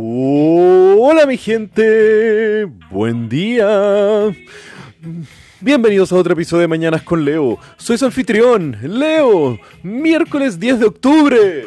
Hola mi gente, buen día. Bienvenidos a otro episodio de Mañanas con Leo. Soy su anfitrión, Leo, miércoles 10 de octubre.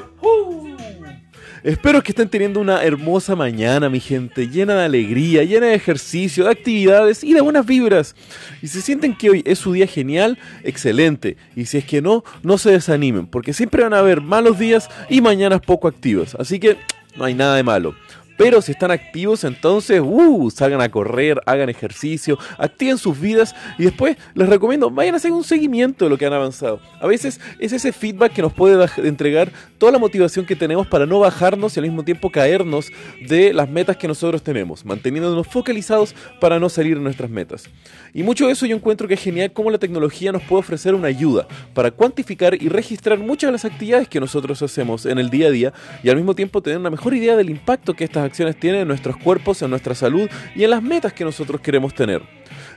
Espero que estén teniendo una hermosa mañana, mi gente, llena de alegría, llena de ejercicio, de actividades y de buenas vibras. Y si sienten que hoy es su día genial, excelente. Y si es que no, no se desanimen, porque siempre van a haber malos días y mañanas poco activas. Así que no hay nada de malo. Pero si están activos, entonces, uh, salgan a correr, hagan ejercicio, activen sus vidas y después les recomiendo, vayan a hacer un seguimiento de lo que han avanzado. A veces es ese feedback que nos puede entregar toda la motivación que tenemos para no bajarnos y al mismo tiempo caernos de las metas que nosotros tenemos, manteniéndonos focalizados para no salir de nuestras metas. Y mucho de eso yo encuentro que es genial cómo la tecnología nos puede ofrecer una ayuda para cuantificar y registrar muchas de las actividades que nosotros hacemos en el día a día y al mismo tiempo tener una mejor idea del impacto que estas acciones tienen en nuestros cuerpos, en nuestra salud y en las metas que nosotros queremos tener.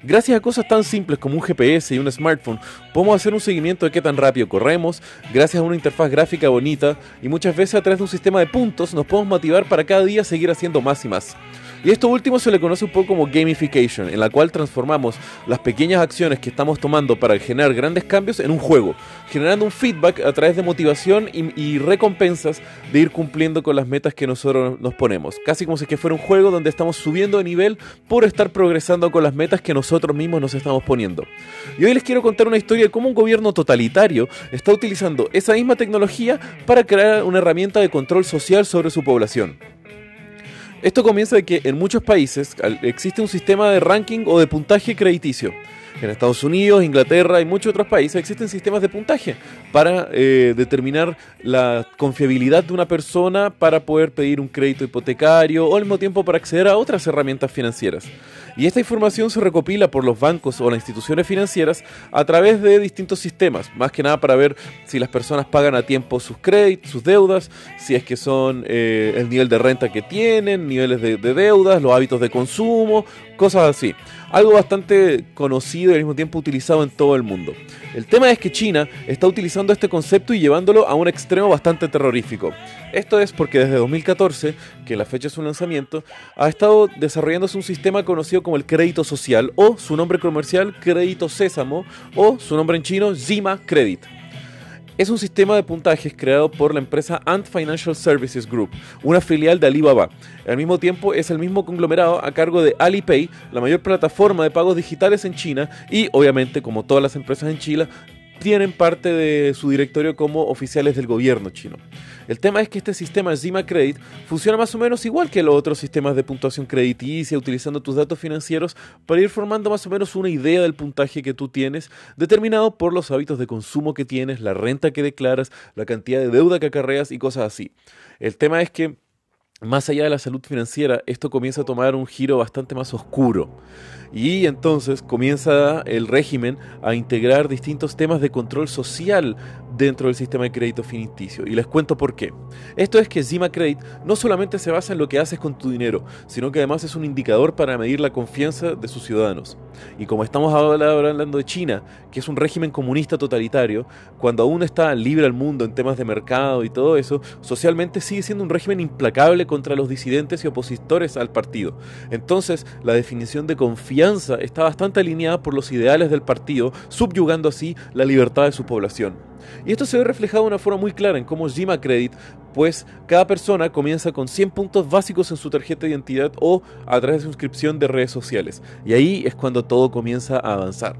Gracias a cosas tan simples como un GPS y un smartphone, podemos hacer un seguimiento de qué tan rápido corremos, gracias a una interfaz gráfica bonita y muchas veces a través de un sistema de puntos nos podemos motivar para cada día seguir haciendo más y más. Y esto último se le conoce un poco como gamification, en la cual transformamos las pequeñas acciones que estamos tomando para generar grandes cambios en un juego, generando un feedback a través de motivación y, recompensas de ir cumpliendo con las metas que nosotros nos ponemos. Casi como si que fuera un juego donde estamos subiendo de nivel por estar progresando con las metas que nosotros mismos nos estamos poniendo. Y hoy les quiero contar una historia de cómo un gobierno totalitario está utilizando esa misma tecnología para crear una herramienta de control social sobre su población. Esto comienza de que en muchos países existe un sistema de ranking o de puntaje crediticio. En Estados Unidos, Inglaterra y muchos otros países existen sistemas de puntaje para eh, determinar la confiabilidad de una persona para poder pedir un crédito hipotecario o al mismo tiempo para acceder a otras herramientas financieras. Y esta información se recopila por los bancos o las instituciones financieras a través de distintos sistemas, más que nada para ver si las personas pagan a tiempo sus créditos, sus deudas, si es que son eh, el nivel de renta que tienen, niveles de, de deudas, los hábitos de consumo, cosas así. Algo bastante conocido y al mismo tiempo utilizado en todo el mundo. El tema es que China está utilizando este concepto y llevándolo a un extremo bastante terrorífico. Esto es porque desde 2014, que la fecha de su lanzamiento, ha estado desarrollándose un sistema conocido como el crédito social o su nombre comercial Crédito Sésamo o su nombre en chino Zima Credit es un sistema de puntajes creado por la empresa Ant Financial Services Group, una filial de Alibaba. Al mismo tiempo es el mismo conglomerado a cargo de Alipay, la mayor plataforma de pagos digitales en China y obviamente como todas las empresas en China tienen parte de su directorio como oficiales del gobierno chino. El tema es que este sistema Zima Credit funciona más o menos igual que los otros sistemas de puntuación crediticia, utilizando tus datos financieros para ir formando más o menos una idea del puntaje que tú tienes, determinado por los hábitos de consumo que tienes, la renta que declaras, la cantidad de deuda que acarreas y cosas así. El tema es que más allá de la salud financiera, esto comienza a tomar un giro bastante más oscuro. Y entonces comienza el régimen a integrar distintos temas de control social dentro del sistema de crédito finiticio. Y les cuento por qué. Esto es que Zima Credit no solamente se basa en lo que haces con tu dinero, sino que además es un indicador para medir la confianza de sus ciudadanos. Y como estamos ahora hablando de China, que es un régimen comunista totalitario, cuando aún está libre al mundo en temas de mercado y todo eso, socialmente sigue siendo un régimen implacable contra los disidentes y opositores al partido. Entonces, la definición de confianza está bastante alineada por los ideales del partido, subyugando así la libertad de su población. Y esto se ve reflejado de una forma muy clara en cómo Zima Credit, pues cada persona comienza con 100 puntos básicos en su tarjeta de identidad o a través de suscripción de redes sociales. Y ahí es cuando todo comienza a avanzar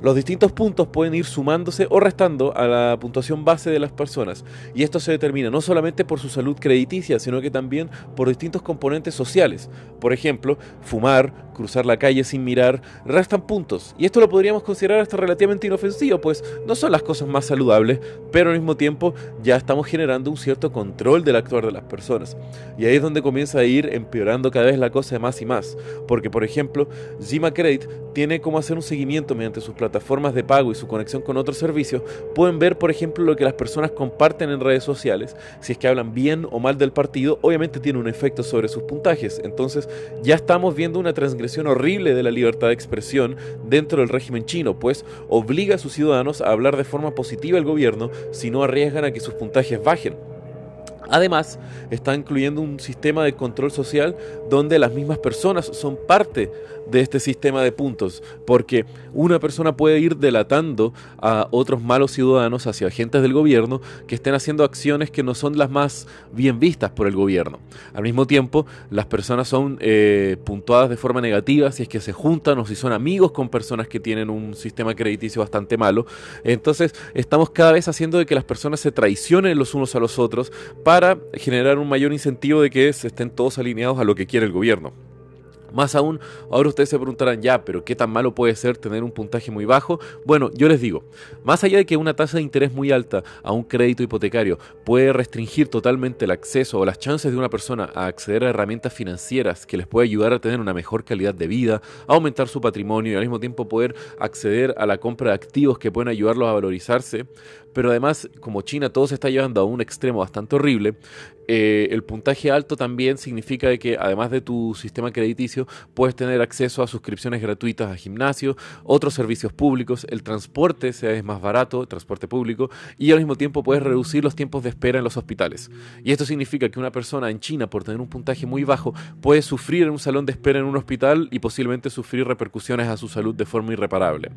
los distintos puntos pueden ir sumándose o restando a la puntuación base de las personas. Y esto se determina no solamente por su salud crediticia, sino que también por distintos componentes sociales. Por ejemplo, fumar, cruzar la calle sin mirar, restan puntos. Y esto lo podríamos considerar hasta relativamente inofensivo, pues no son las cosas más saludables, pero al mismo tiempo ya estamos generando un cierto control del actuar de las personas. Y ahí es donde comienza a ir empeorando cada vez la cosa más y más. Porque, por ejemplo, Zima Credit tiene como hacer un seguimiento mediante sus plataformas de pago y su conexión con otros servicios, pueden ver, por ejemplo, lo que las personas comparten en redes sociales. Si es que hablan bien o mal del partido, obviamente tiene un efecto sobre sus puntajes. Entonces, ya estamos viendo una transgresión horrible de la libertad de expresión dentro del régimen chino, pues obliga a sus ciudadanos a hablar de forma positiva al gobierno si no arriesgan a que sus puntajes bajen. Además, está incluyendo un sistema de control social donde las mismas personas son parte de este sistema de puntos, porque una persona puede ir delatando a otros malos ciudadanos hacia agentes del gobierno que estén haciendo acciones que no son las más bien vistas por el gobierno. Al mismo tiempo, las personas son eh, puntuadas de forma negativa si es que se juntan o si son amigos con personas que tienen un sistema crediticio bastante malo. Entonces, estamos cada vez haciendo de que las personas se traicionen los unos a los otros para para generar un mayor incentivo de que se estén todos alineados a lo que quiere el gobierno. Más aún, ahora ustedes se preguntarán, ya, pero ¿qué tan malo puede ser tener un puntaje muy bajo? Bueno, yo les digo, más allá de que una tasa de interés muy alta a un crédito hipotecario puede restringir totalmente el acceso o las chances de una persona a acceder a herramientas financieras que les puede ayudar a tener una mejor calidad de vida, a aumentar su patrimonio y al mismo tiempo poder acceder a la compra de activos que pueden ayudarlos a valorizarse, pero además, como China todo se está llevando a un extremo bastante horrible, eh, el puntaje alto también significa que además de tu sistema crediticio, puedes tener acceso a suscripciones gratuitas a gimnasio, otros servicios públicos, el transporte es más barato, transporte público, y al mismo tiempo puedes reducir los tiempos de espera en los hospitales. Y esto significa que una persona en China, por tener un puntaje muy bajo, puede sufrir en un salón de espera en un hospital y posiblemente sufrir repercusiones a su salud de forma irreparable.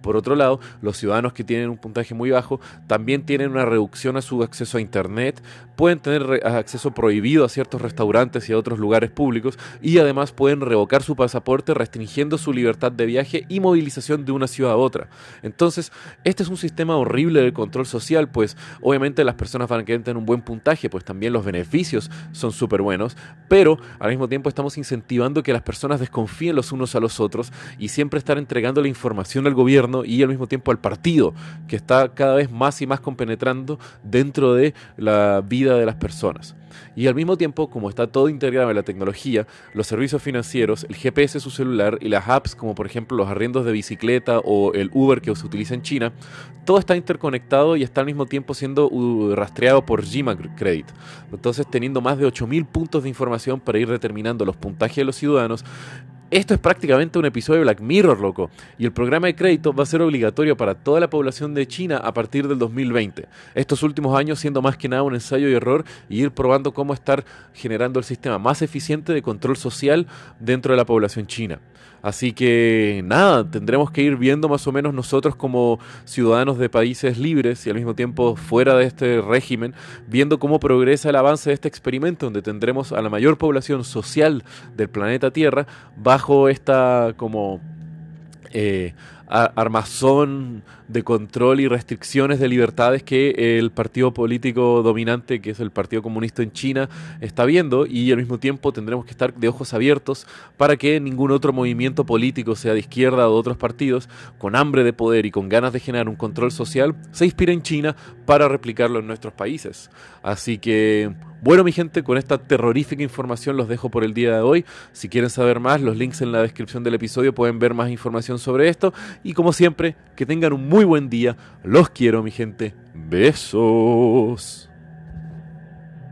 Por otro lado, los ciudadanos que tienen un puntaje muy bajo también tienen una reducción a su acceso a Internet, pueden tener acceso prohibido a ciertos restaurantes y a otros lugares públicos y además pueden revocar su pasaporte restringiendo su libertad de viaje y movilización de una ciudad a otra. Entonces, este es un sistema horrible de control social, pues obviamente las personas van a querer tener un buen puntaje, pues también los beneficios son súper buenos, pero al mismo tiempo estamos incentivando que las personas desconfíen los unos a los otros y siempre estar entregando la información al gobierno y al mismo tiempo al partido, que está cada vez más y más compenetrando dentro de la vida de las personas. Y al mismo tiempo, como está todo integrado en la tecnología, los servicios financieros, el GPS su celular y las apps como por ejemplo los arriendos de bicicleta o el Uber que se utiliza en China, todo está interconectado y está al mismo tiempo siendo uh, rastreado por Gima Credit. Entonces, teniendo más de 8.000 puntos de información para ir determinando los puntajes de los ciudadanos, esto es prácticamente un episodio de Black Mirror, loco. Y el programa de crédito va a ser obligatorio para toda la población de China a partir del 2020. Estos últimos años siendo más que nada un ensayo y error y ir probando cómo estar generando el sistema más eficiente de control social dentro de la población china. Así que nada, tendremos que ir viendo más o menos nosotros como ciudadanos de países libres y al mismo tiempo fuera de este régimen, viendo cómo progresa el avance de este experimento, donde tendremos a la mayor población social del planeta Tierra bajo esta como eh, armazón de control y restricciones de libertades que el partido político dominante, que es el Partido Comunista en China, está viendo y al mismo tiempo tendremos que estar de ojos abiertos para que ningún otro movimiento político, sea de izquierda o de otros partidos, con hambre de poder y con ganas de generar un control social, se inspire en China para replicarlo en nuestros países. Así que bueno, mi gente, con esta terrorífica información los dejo por el día de hoy. Si quieren saber más, los links en la descripción del episodio pueden ver más información sobre esto. Y como siempre, que tengan un muy buen día. Los quiero, mi gente. Besos.